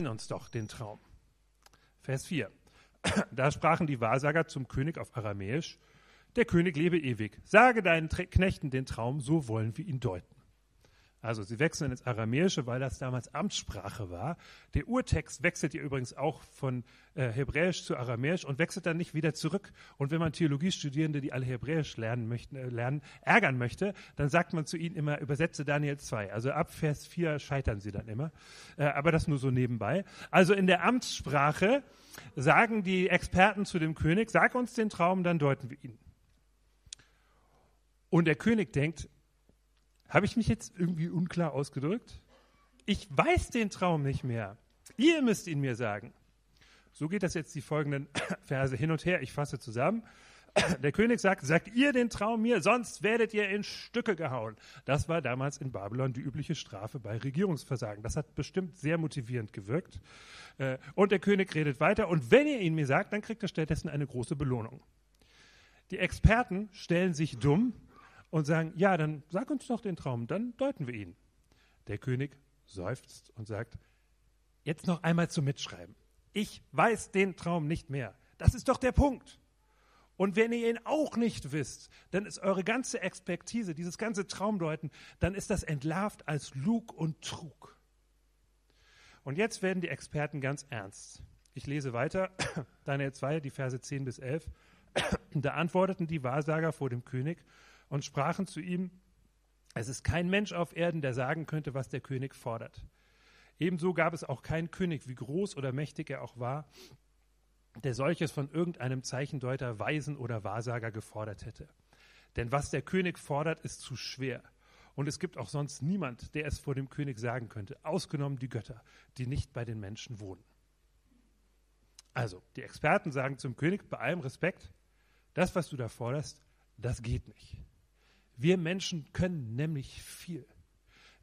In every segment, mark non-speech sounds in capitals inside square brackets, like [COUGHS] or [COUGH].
ihn uns doch, den Traum. Vers 4. [CLEARS THROAT] Da sprachen die Wahrsager zum König auf Aramäisch, der König lebe ewig. Sage deinen Knechten den Traum, so wollen wir ihn deuten. Also sie wechseln ins Aramäische, weil das damals Amtssprache war. Der Urtext wechselt ja übrigens auch von äh, Hebräisch zu Aramäisch und wechselt dann nicht wieder zurück. Und wenn man Theologiestudierende, die alle Hebräisch lernen möchten, äh, lernen, ärgern möchte, dann sagt man zu ihnen immer, übersetze Daniel 2. Also ab Vers 4 scheitern sie dann immer. Äh, aber das nur so nebenbei. Also in der Amtssprache sagen die Experten zu dem König, sag uns den Traum, dann deuten wir ihn. Und der König denkt, habe ich mich jetzt irgendwie unklar ausgedrückt? Ich weiß den Traum nicht mehr. Ihr müsst ihn mir sagen. So geht das jetzt die folgenden [COUGHS] Verse hin und her. Ich fasse zusammen. [COUGHS] Der König sagt, sagt ihr den Traum mir, sonst werdet ihr in Stücke gehauen. Das war damals in Babylon die übliche Strafe bei Regierungsversagen. Das hat bestimmt sehr motivierend gewirkt. Äh, und der König redet weiter. Und wenn ihr ihn mir sagt, dann kriegt er stattdessen eine große Belohnung. Die Experten stellen sich dumm und sagen, ja, dann sag uns doch den Traum, dann deuten wir ihn. Der König seufzt und sagt, jetzt noch einmal zum Mitschreiben. Ich weiß den Traum nicht mehr. Das ist doch der Punkt. Und wenn ihr ihn auch nicht wisst, dann ist eure ganze Expertise, dieses ganze Traumdeuten, dann ist das entlarvt als Lug und Trug. Und jetzt werden die Experten ganz ernst. Ich lese weiter, [COUGHS] Daniel 2, die Verse 10 bis 11. [COUGHS] Da antworteten die Wahrsager vor dem König und sprachen zu ihm, es ist kein Mensch auf Erden, der sagen könnte, was der König fordert. Ebenso gab es auch keinen König, wie groß oder mächtig er auch war, der solches von irgendeinem Zeichendeuter, Weisen oder Wahrsager gefordert hätte. Denn was der König fordert, ist zu schwer. Und es gibt auch sonst niemand, der es vor dem König sagen könnte, ausgenommen die Götter, die nicht bei den Menschen wohnen. Also, die Experten sagen zum König bei allem Respekt, das, was du da forderst, das geht nicht. Wir Menschen können nämlich viel.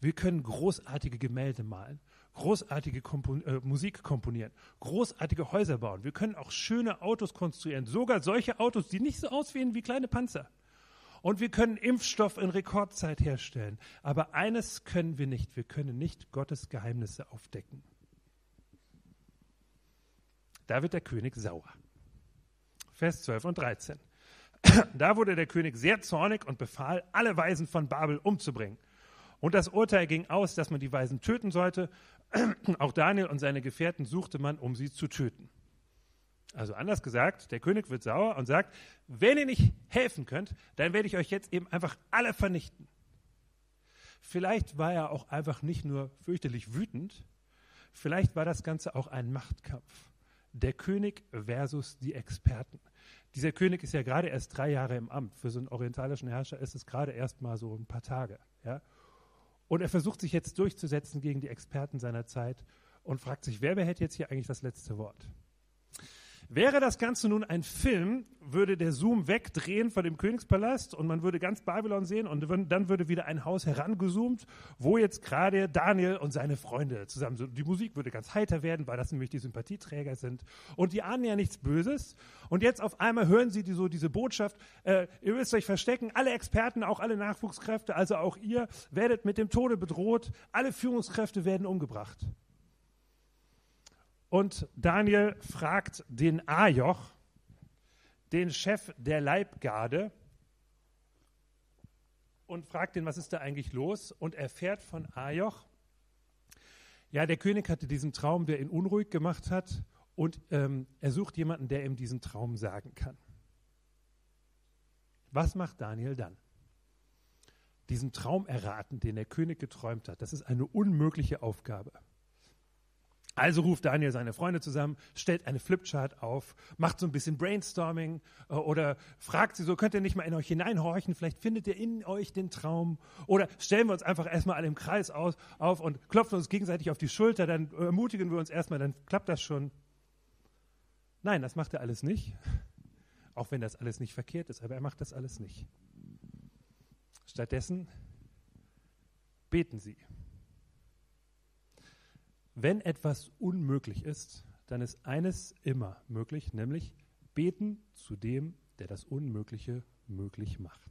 Wir können großartige Gemälde malen, großartige Kompon äh, Musik komponieren, großartige Häuser bauen. Wir können auch schöne Autos konstruieren, sogar solche Autos, die nicht so aussehen wie kleine Panzer. Und wir können Impfstoff in Rekordzeit herstellen. Aber eines können wir nicht. Wir können nicht Gottes Geheimnisse aufdecken. Da wird der König sauer. Vers 12 und 13. Da wurde der König sehr zornig und befahl, alle Weisen von Babel umzubringen. Und das Urteil ging aus, dass man die Weisen töten sollte. [CLEARS THROAT] Auch Daniel und seine Gefährten suchte man, um sie zu töten. Also anders gesagt, der König wird sauer und sagt, wenn ihr nicht helfen könnt, dann werde ich euch jetzt eben einfach alle vernichten. Vielleicht war er auch einfach nicht nur fürchterlich wütend, vielleicht war das Ganze auch ein Machtkampf. Der König versus die Experten. Dieser König ist ja gerade erst drei Jahre im Amt. Für so einen orientalischen Herrscher ist es gerade erst mal so ein paar Tage. Ja? Und er versucht sich jetzt durchzusetzen gegen die Experten seiner Zeit und fragt sich, wer behält jetzt hier eigentlich das letzte Wort? Wäre das Ganze nun ein Film, würde der Zoom wegdrehen von dem Königspalast und man würde ganz Babylon sehen und dann würde wieder ein Haus herangezoomt, wo jetzt gerade Daniel und seine Freunde zusammen sind. Die Musik würde ganz heiter werden, weil das nämlich die Sympathieträger sind. Und die ahnen ja nichts Böses. Und jetzt auf einmal hören sie die, so diese Botschaft, äh, ihr müsst euch verstecken, alle Experten, auch alle Nachwuchskräfte, also auch ihr, werdet mit dem Tode bedroht, alle Führungskräfte werden umgebracht. Und Daniel fragt den Ajoch, den Chef der Leibgarde, und fragt ihn, was ist da eigentlich los? Und erfährt von Ajoch, ja, der König hatte diesen Traum, der ihn unruhig gemacht hat, und ähm, er sucht jemanden, der ihm diesen Traum sagen kann. Was macht Daniel dann? Diesen Traum erraten, den der König geträumt hat, das ist eine unmögliche Aufgabe. Also ruft Daniel seine Freunde zusammen, stellt eine Flipchart auf, macht so ein bisschen Brainstorming äh, oder fragt sie so, könnt ihr nicht mal in euch hineinhorchen, vielleicht findet ihr in euch den Traum. Oder stellen wir uns einfach erstmal alle im Kreis aus, auf und klopfen uns gegenseitig auf die Schulter, dann ermutigen wir uns erstmal, dann klappt das schon. Nein, das macht er alles nicht. Auch wenn das alles nicht verkehrt ist, aber er macht das alles nicht. Stattdessen beten sie. Wenn etwas unmöglich ist, dann ist eines immer möglich, nämlich beten zu dem, der das Unmögliche möglich macht.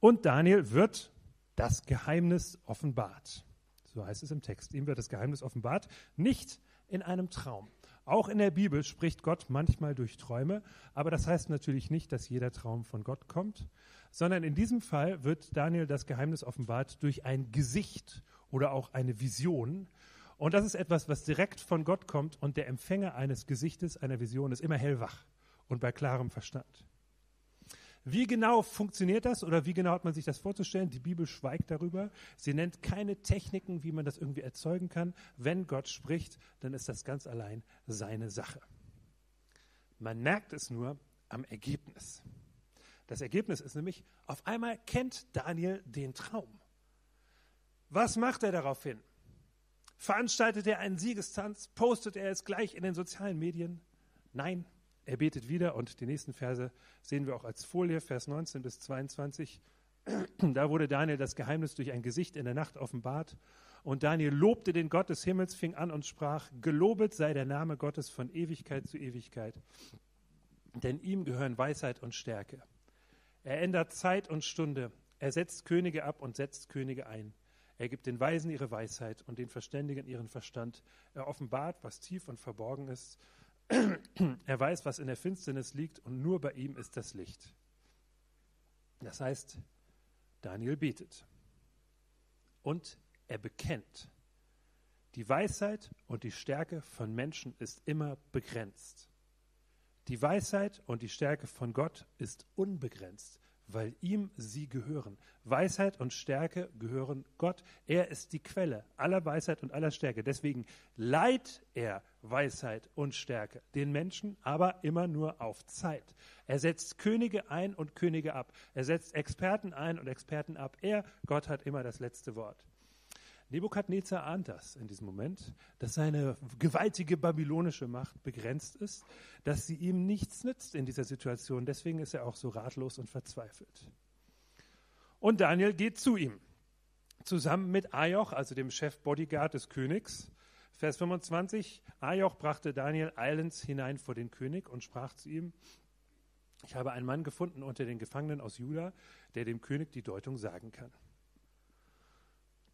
Und Daniel wird das Geheimnis offenbart. So heißt es im Text. Ihm wird das Geheimnis offenbart, nicht in einem Traum. Auch in der Bibel spricht Gott manchmal durch Träume, aber das heißt natürlich nicht, dass jeder Traum von Gott kommt, sondern in diesem Fall wird Daniel das Geheimnis offenbart durch ein Gesicht oder auch eine Vision. Und das ist etwas, was direkt von Gott kommt und der Empfänger eines Gesichtes, einer Vision ist immer hellwach und bei klarem Verstand. Wie genau funktioniert das oder wie genau hat man sich das vorzustellen? Die Bibel schweigt darüber. Sie nennt keine Techniken, wie man das irgendwie erzeugen kann. Wenn Gott spricht, dann ist das ganz allein seine Sache. Man merkt es nur am Ergebnis. Das Ergebnis ist nämlich, auf einmal kennt Daniel den Traum. Was macht er daraufhin? Veranstaltet er einen Siegestanz? Postet er es gleich in den sozialen Medien? Nein, er betet wieder und die nächsten Verse sehen wir auch als Folie, Vers 19 bis 22. [CLEARS THROAT] Da wurde Daniel das Geheimnis durch ein Gesicht in der Nacht offenbart. Und Daniel lobte den Gott des Himmels, fing an und sprach, Gelobet sei der Name Gottes von Ewigkeit zu Ewigkeit, denn ihm gehören Weisheit und Stärke. Er ändert Zeit und Stunde, er setzt Könige ab und setzt Könige ein. Er gibt den Weisen ihre Weisheit und den Verständigen ihren Verstand. Er offenbart, was tief und verborgen ist [CLEARS THROAT] er weiß, was in der Finsternis liegt und nur bei ihm ist das Licht. Das heißt, Daniel betet und er bekennt. Die Weisheit und die Stärke von Menschen ist immer begrenzt. Die Weisheit und die Stärke von Gott ist unbegrenzt weil ihm sie gehören. Weisheit und Stärke gehören Gott. Er ist die Quelle aller Weisheit und aller Stärke. Deswegen leiht er Weisheit und Stärke den Menschen, aber immer nur auf Zeit. Er setzt Könige ein und Könige ab. Er setzt Experten ein und Experten ab. Er, Gott, hat immer das letzte Wort. Nebukadnezar ahnt das in diesem Moment, dass seine gewaltige babylonische Macht begrenzt ist, dass sie ihm nichts nützt in dieser Situation. Deswegen ist er auch so ratlos und verzweifelt. Und Daniel geht zu ihm, zusammen mit Ajoch, also dem Chef Bodyguard des Königs. Vers 25, Ajoch brachte Daniel eilends hinein vor den König und sprach zu ihm, ich habe einen Mann gefunden unter den Gefangenen aus Juda, der dem König die Deutung sagen kann.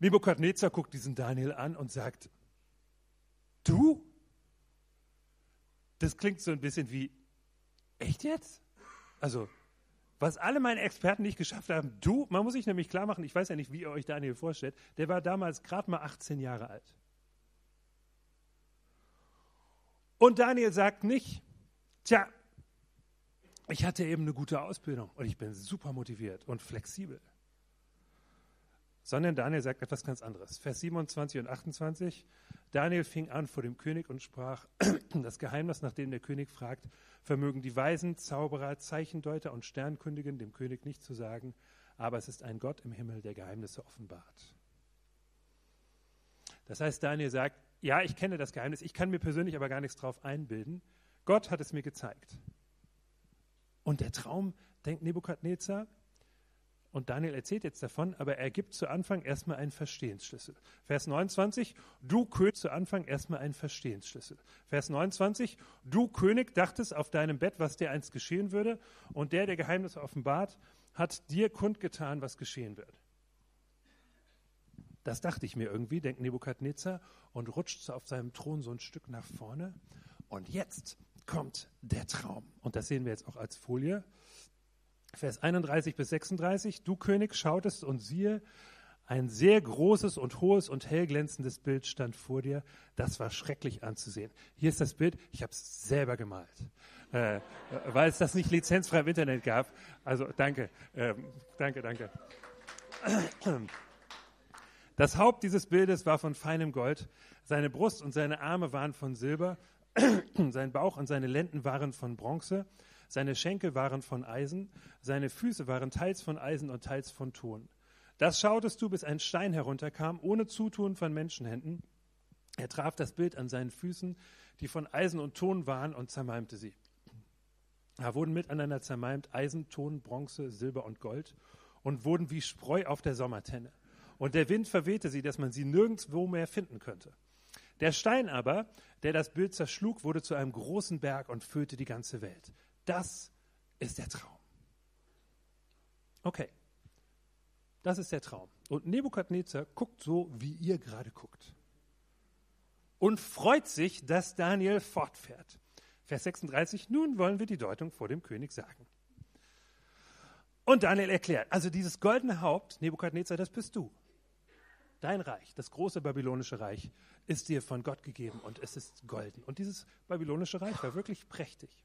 Nebukadnezar guckt diesen Daniel an und sagt, du? Das klingt so ein bisschen wie, echt jetzt? Also, was alle meine Experten nicht geschafft haben, du, man muss sich nämlich klar machen, ich weiß ja nicht, wie ihr euch Daniel vorstellt, der war damals gerade mal 18 Jahre alt. Und Daniel sagt nicht, tja, ich hatte eben eine gute Ausbildung und ich bin super motiviert und flexibel sondern Daniel sagt etwas ganz anderes. Vers 27 und 28. Daniel fing an vor dem König und sprach, [CLEARS THROAT] das Geheimnis, nach dem der König fragt, vermögen die Weisen, Zauberer, Zeichendeuter und Sternkündigen dem König nicht zu sagen, aber es ist ein Gott im Himmel, der Geheimnisse offenbart. Das heißt, Daniel sagt, ja, ich kenne das Geheimnis, ich kann mir persönlich aber gar nichts drauf einbilden. Gott hat es mir gezeigt. Und der Traum, denkt Nebukadnezar, und Daniel erzählt jetzt davon, aber er gibt zu Anfang erstmal einen Verstehensschlüssel. Vers 29, du König, zu Anfang erstmal einen Verstehensschlüssel. Vers 29, du König dachtest auf deinem Bett, was dir einst geschehen würde, und der, der Geheimnisse offenbart, hat dir kundgetan, was geschehen wird. Das dachte ich mir irgendwie, denkt Nebukadnezar und rutscht auf seinem Thron so ein Stück nach vorne. Und jetzt kommt der Traum. Und das sehen wir jetzt auch als Folie. Vers 31 bis 36, du König schautest und siehe, ein sehr großes und hohes und hellglänzendes Bild stand vor dir. Das war schrecklich anzusehen. Hier ist das Bild. Ich habe es selber gemalt, äh, weil es das nicht lizenzfrei im Internet gab. Also danke, äh, danke, danke. Das Haupt dieses Bildes war von feinem Gold. Seine Brust und seine Arme waren von Silber. [CLEARS THROAT] Sein Bauch und seine Lenden waren von Bronze. Seine Schenkel waren von Eisen, seine Füße waren teils von Eisen und teils von Ton. Das schautest du, bis ein Stein herunterkam, ohne Zutun von Menschenhänden. Er traf das Bild an seinen Füßen, die von Eisen und Ton waren, und zermalmte sie. Da wurden miteinander zermalmt Eisen, Ton, Bronze, Silber und Gold und wurden wie Spreu auf der Sommertenne. Und der Wind verwehte sie, dass man sie nirgendwo mehr finden könnte. Der Stein aber, der das Bild zerschlug, wurde zu einem großen Berg und füllte die ganze Welt. Das ist der Traum. Okay, das ist der Traum. Und Nebukadnezar guckt so, wie ihr gerade guckt. Und freut sich, dass Daniel fortfährt. Vers 36, nun wollen wir die Deutung vor dem König sagen. Und Daniel erklärt, also dieses goldene Haupt, Nebukadnezar, das bist du. Dein Reich, das große babylonische Reich, ist dir von Gott gegeben und es ist golden. Und dieses babylonische Reich war wirklich prächtig.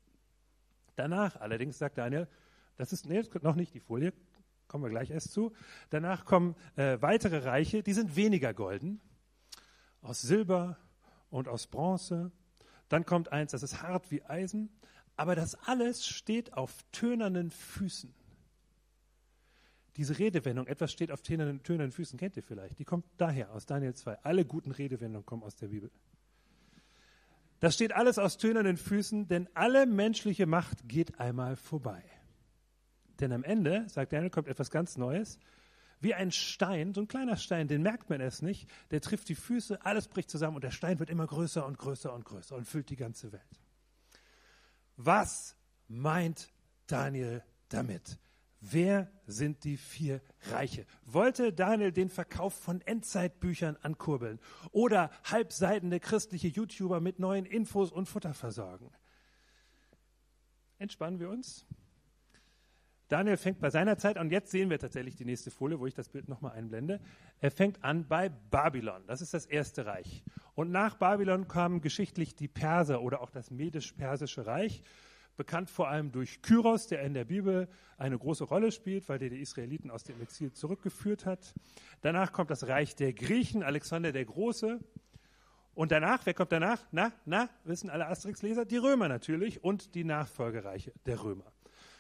Danach allerdings sagt Daniel, das ist nee, noch nicht die Folie, kommen wir gleich erst zu. Danach kommen äh, weitere Reiche, die sind weniger golden, aus Silber und aus Bronze. Dann kommt eins, das ist hart wie Eisen, aber das alles steht auf tönernen Füßen. Diese Redewendung, etwas steht auf tönernen, tönernen Füßen, kennt ihr vielleicht. Die kommt daher, aus Daniel 2. Alle guten Redewendungen kommen aus der Bibel. Das steht alles aus tönernen Füßen, denn alle menschliche Macht geht einmal vorbei. Denn am Ende, sagt Daniel, kommt etwas ganz Neues. Wie ein Stein, so ein kleiner Stein, den merkt man es nicht, der trifft die Füße, alles bricht zusammen und der Stein wird immer größer und größer und größer und füllt die ganze Welt. Was meint Daniel damit? Wer sind die vier Reiche? Wollte Daniel den Verkauf von Endzeitbüchern ankurbeln oder halbseitende christliche YouTuber mit neuen Infos und Futter versorgen? Entspannen wir uns. Daniel fängt bei seiner Zeit, und jetzt sehen wir tatsächlich die nächste Folie, wo ich das Bild nochmal einblende. Er fängt an bei Babylon. Das ist das erste Reich. Und nach Babylon kamen geschichtlich die Perser oder auch das medisch-persische Reich bekannt vor allem durch Kyros, der in der Bibel eine große Rolle spielt, weil der die Israeliten aus dem Exil zurückgeführt hat. Danach kommt das Reich der Griechen, Alexander der Große. Und danach, wer kommt danach? Na, na, wissen alle Asterix-Leser? Die Römer natürlich und die Nachfolgereiche der Römer.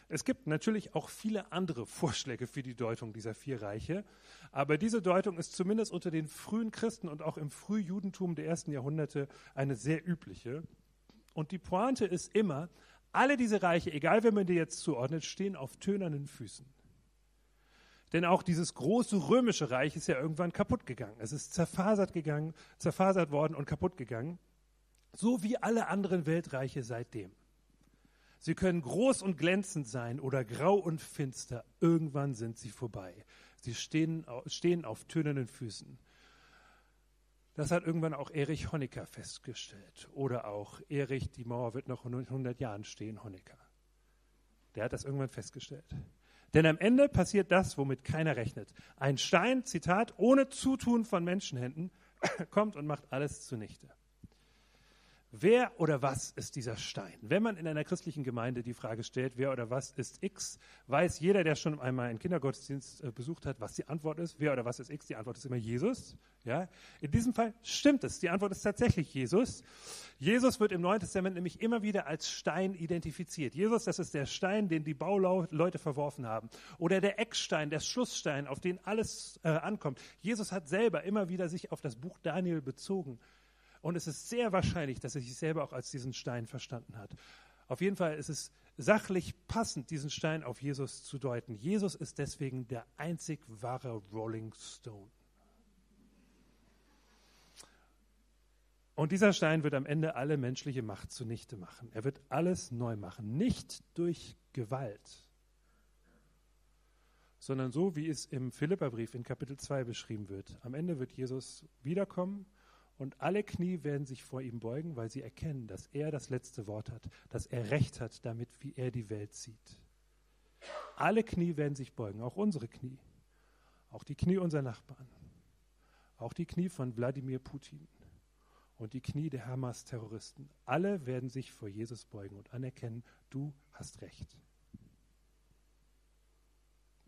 Es gibt natürlich auch viele andere Vorschläge für die Deutung dieser vier Reiche, aber diese Deutung ist zumindest unter den frühen Christen und auch im Frühjudentum der ersten Jahrhunderte eine sehr übliche. Und die Pointe ist immer, alle diese Reiche, egal wer man die jetzt zuordnet, stehen auf tönernen Füßen. Denn auch dieses große römische Reich ist ja irgendwann kaputt gegangen. Es ist zerfasert gegangen, zerfasert worden und kaputt gegangen. So wie alle anderen Weltreiche seitdem. Sie können groß und glänzend sein oder grau und finster. Irgendwann sind sie vorbei. Sie stehen, stehen auf tönernen Füßen. Das hat irgendwann auch Erich Honecker festgestellt. Oder auch Erich, die Mauer wird noch in 100 Jahren stehen, Honecker. Der hat das irgendwann festgestellt. Denn am Ende passiert das, womit keiner rechnet. Ein Stein, Zitat, ohne Zutun von Menschenhänden, [COUGHS] kommt und macht alles zunichte. Wer oder was ist dieser Stein? Wenn man in einer christlichen Gemeinde die Frage stellt, wer oder was ist X, weiß jeder, der schon einmal einen Kindergottesdienst äh, besucht hat, was die Antwort ist. Wer oder was ist X? Die Antwort ist immer Jesus. Ja? In diesem Fall stimmt es. Die Antwort ist tatsächlich Jesus. Jesus wird im Neuen Testament nämlich immer wieder als Stein identifiziert. Jesus, das ist der Stein, den die Bauleute verworfen haben. Oder der Eckstein, der Schlussstein, auf den alles äh, ankommt. Jesus hat selber immer wieder sich auf das Buch Daniel bezogen und es ist sehr wahrscheinlich, dass er sich selber auch als diesen Stein verstanden hat. Auf jeden Fall ist es sachlich passend, diesen Stein auf Jesus zu deuten. Jesus ist deswegen der einzig wahre Rolling Stone. Und dieser Stein wird am Ende alle menschliche Macht zunichte machen. Er wird alles neu machen. Nicht durch Gewalt, sondern so, wie es im Philipperbrief in Kapitel 2 beschrieben wird. Am Ende wird Jesus wiederkommen und alle Knie werden sich vor ihm beugen, weil sie erkennen, dass er das letzte Wort hat, dass er Recht hat damit, wie er die Welt sieht. Alle Knie werden sich beugen, auch unsere Knie, auch die Knie unserer Nachbarn, auch die Knie von Wladimir Putin und die Knie der Hamas-Terroristen. Alle werden sich vor Jesus beugen und anerkennen, du hast Recht.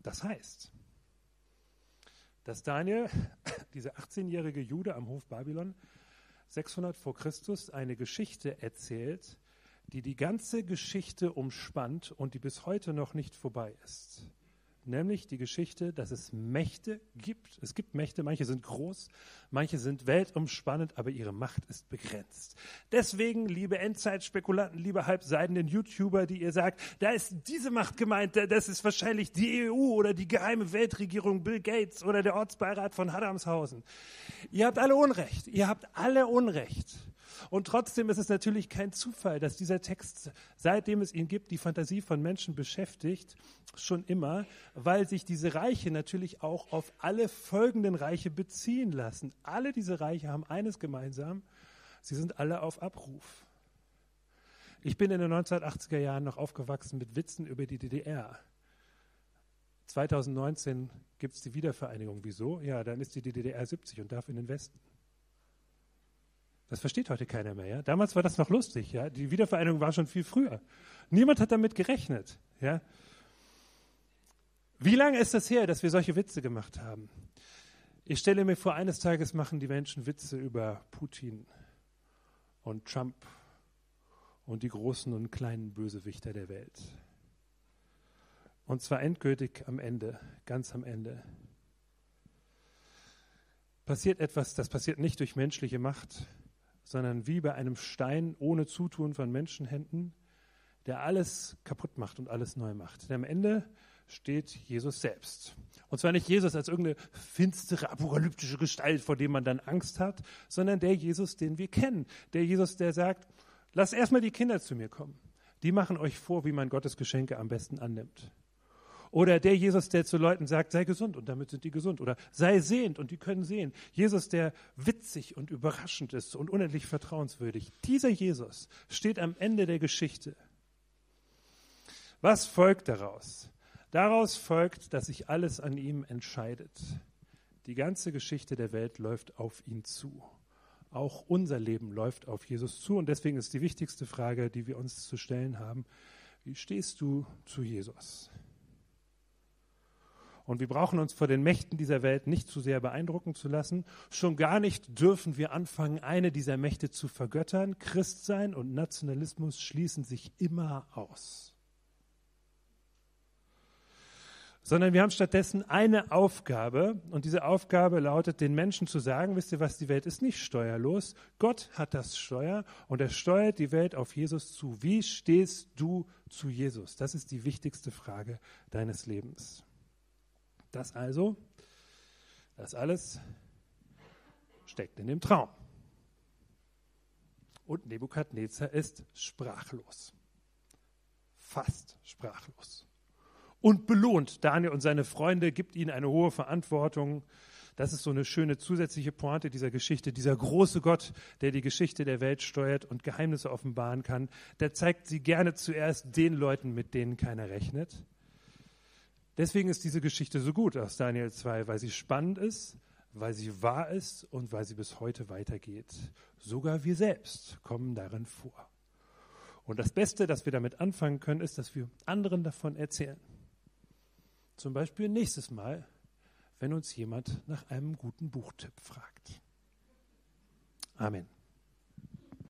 Das heißt, dass Daniel, [COUGHS] dieser 18-jährige Jude am Hof Babylon, 600 vor Christus eine Geschichte erzählt, die die ganze Geschichte umspannt und die bis heute noch nicht vorbei ist nämlich die Geschichte, dass es Mächte gibt. Es gibt Mächte, manche sind groß, manche sind weltumspannend, aber ihre Macht ist begrenzt. Deswegen, liebe Endzeitspekulanten, liebe halbseidenen YouTuber, die ihr sagt, da ist diese Macht gemeint, das ist wahrscheinlich die EU oder die geheime Weltregierung Bill Gates oder der Ortsbeirat von Hadamshausen. Ihr habt alle Unrecht. Ihr habt alle Unrecht. Und trotzdem ist es natürlich kein Zufall, dass dieser Text, seitdem es ihn gibt, die Fantasie von Menschen beschäftigt, schon immer, weil sich diese Reiche natürlich auch auf alle folgenden Reiche beziehen lassen. Alle diese Reiche haben eines gemeinsam, sie sind alle auf Abruf. Ich bin in den 1980er Jahren noch aufgewachsen mit Witzen über die DDR. 2019 gibt es die Wiedervereinigung. Wieso? Ja, dann ist die DDR 70 und darf in den Westen. Das versteht heute keiner mehr. Ja? Damals war das noch lustig. Ja? Die Wiedervereinigung war schon viel früher. Niemand hat damit gerechnet. Ja? Wie lange ist das her, dass wir solche Witze gemacht haben? Ich stelle mir vor, eines Tages machen die Menschen Witze über Putin und Trump und die großen und kleinen Bösewichter der Welt. Und zwar endgültig am Ende, ganz am Ende. Passiert etwas, das passiert nicht durch menschliche Macht, sondern wie bei einem Stein ohne Zutun von Menschenhänden, der alles kaputt macht und alles neu macht. Denn am Ende steht Jesus selbst. Und zwar nicht Jesus als irgendeine finstere, apokalyptische Gestalt, vor dem man dann Angst hat, sondern der Jesus, den wir kennen. Der Jesus, der sagt, lasst erstmal die Kinder zu mir kommen. Die machen euch vor, wie man Gottes Geschenke am besten annimmt. Oder der Jesus, der zu Leuten sagt, sei gesund und damit sind die gesund. Oder sei sehend und die können sehen. Jesus, der witzig und überraschend ist und unendlich vertrauenswürdig. Dieser Jesus steht am Ende der Geschichte. Was folgt daraus? Daraus folgt, dass sich alles an ihm entscheidet. Die ganze Geschichte der Welt läuft auf ihn zu. Auch unser Leben läuft auf Jesus zu. Und deswegen ist die wichtigste Frage, die wir uns zu stellen haben, wie stehst du zu Jesus? Und wir brauchen uns vor den Mächten dieser Welt nicht zu sehr beeindrucken zu lassen. Schon gar nicht dürfen wir anfangen, eine dieser Mächte zu vergöttern. Christsein und Nationalismus schließen sich immer aus. Sondern wir haben stattdessen eine Aufgabe und diese Aufgabe lautet, den Menschen zu sagen, wisst ihr was, die Welt ist nicht steuerlos. Gott hat das Steuer und er steuert die Welt auf Jesus zu. Wie stehst du zu Jesus? Das ist die wichtigste Frage deines Lebens. Das also, das alles steckt in dem Traum. Und Nebukadnezar ist sprachlos. Fast sprachlos. Und belohnt Daniel und seine Freunde, gibt ihnen eine hohe Verantwortung. Das ist so eine schöne zusätzliche Pointe dieser Geschichte. Dieser große Gott, der die Geschichte der Welt steuert und Geheimnisse offenbaren kann, der zeigt sie gerne zuerst den Leuten, mit denen keiner rechnet. Deswegen ist diese Geschichte so gut aus Daniel 2, weil sie spannend ist, weil sie wahr ist und weil sie bis heute weitergeht. Sogar wir selbst kommen darin vor. Und das Beste, das wir damit anfangen können, ist, dass wir anderen davon erzählen. Zum Beispiel nächstes Mal, wenn uns jemand nach einem guten Buchtipp fragt. Amen.